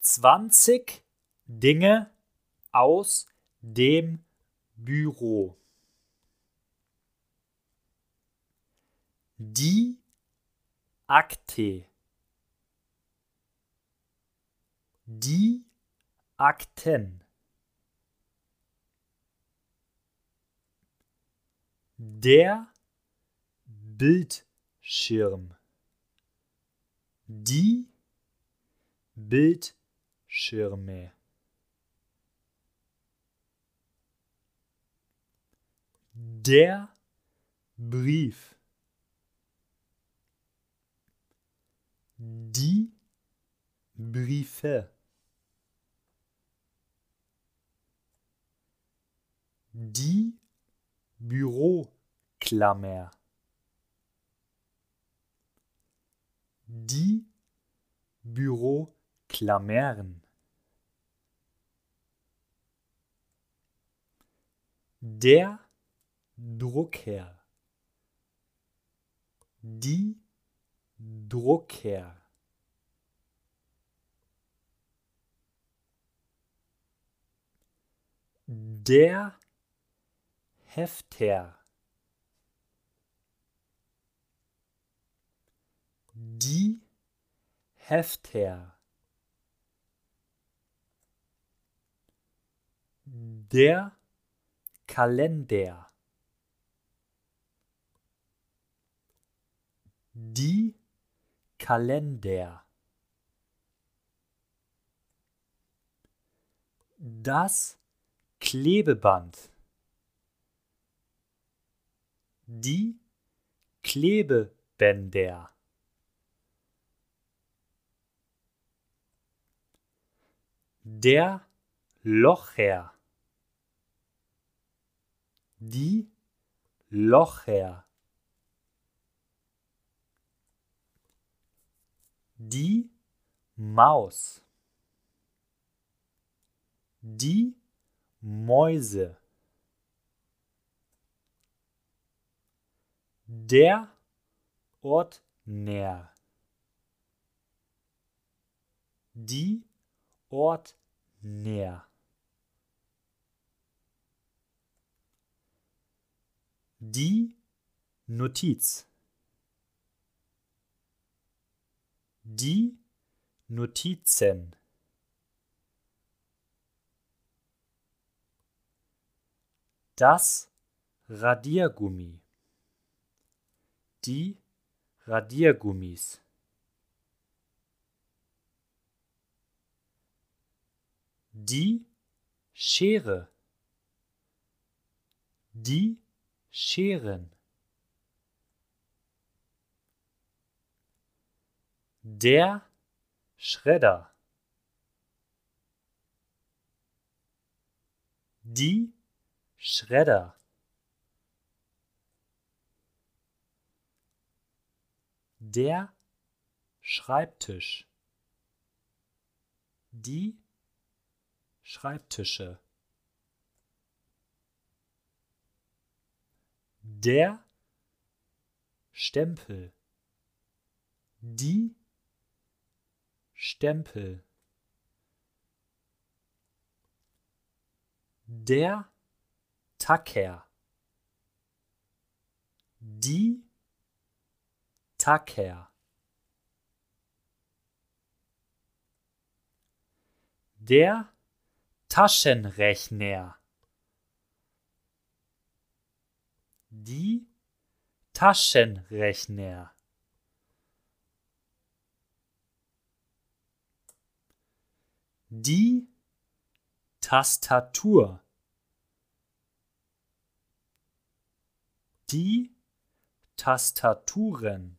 Zwanzig Dinge aus dem Büro. Die Akte. Die Akten. Der Bildschirm. Die Bildschirme. Der Brief. Die Briefe. Die Büroklammer. Die Büroklammern. Der Drucker. Die Drucker. Der Hefter. Die Hefter. Der Kalender. Die Kalender. Das Klebeband. Die Klebebänder. Der Locher. Die Locher. Die Maus. Die Mäuse. Der Ordner. Die Ordner. Die Notiz. Die Notizen. Das Radiergummi. Die Radiergummis. Die Schere. Die Scheren. Der Schredder. Die Schredder. Der Schreibtisch. Die Schreibtische. Der Stempel. Die Stempel. Der Tacker. Die Tacker. Der Taschenrechner. Die Taschenrechner. Die Tastatur. Die Tastaturen.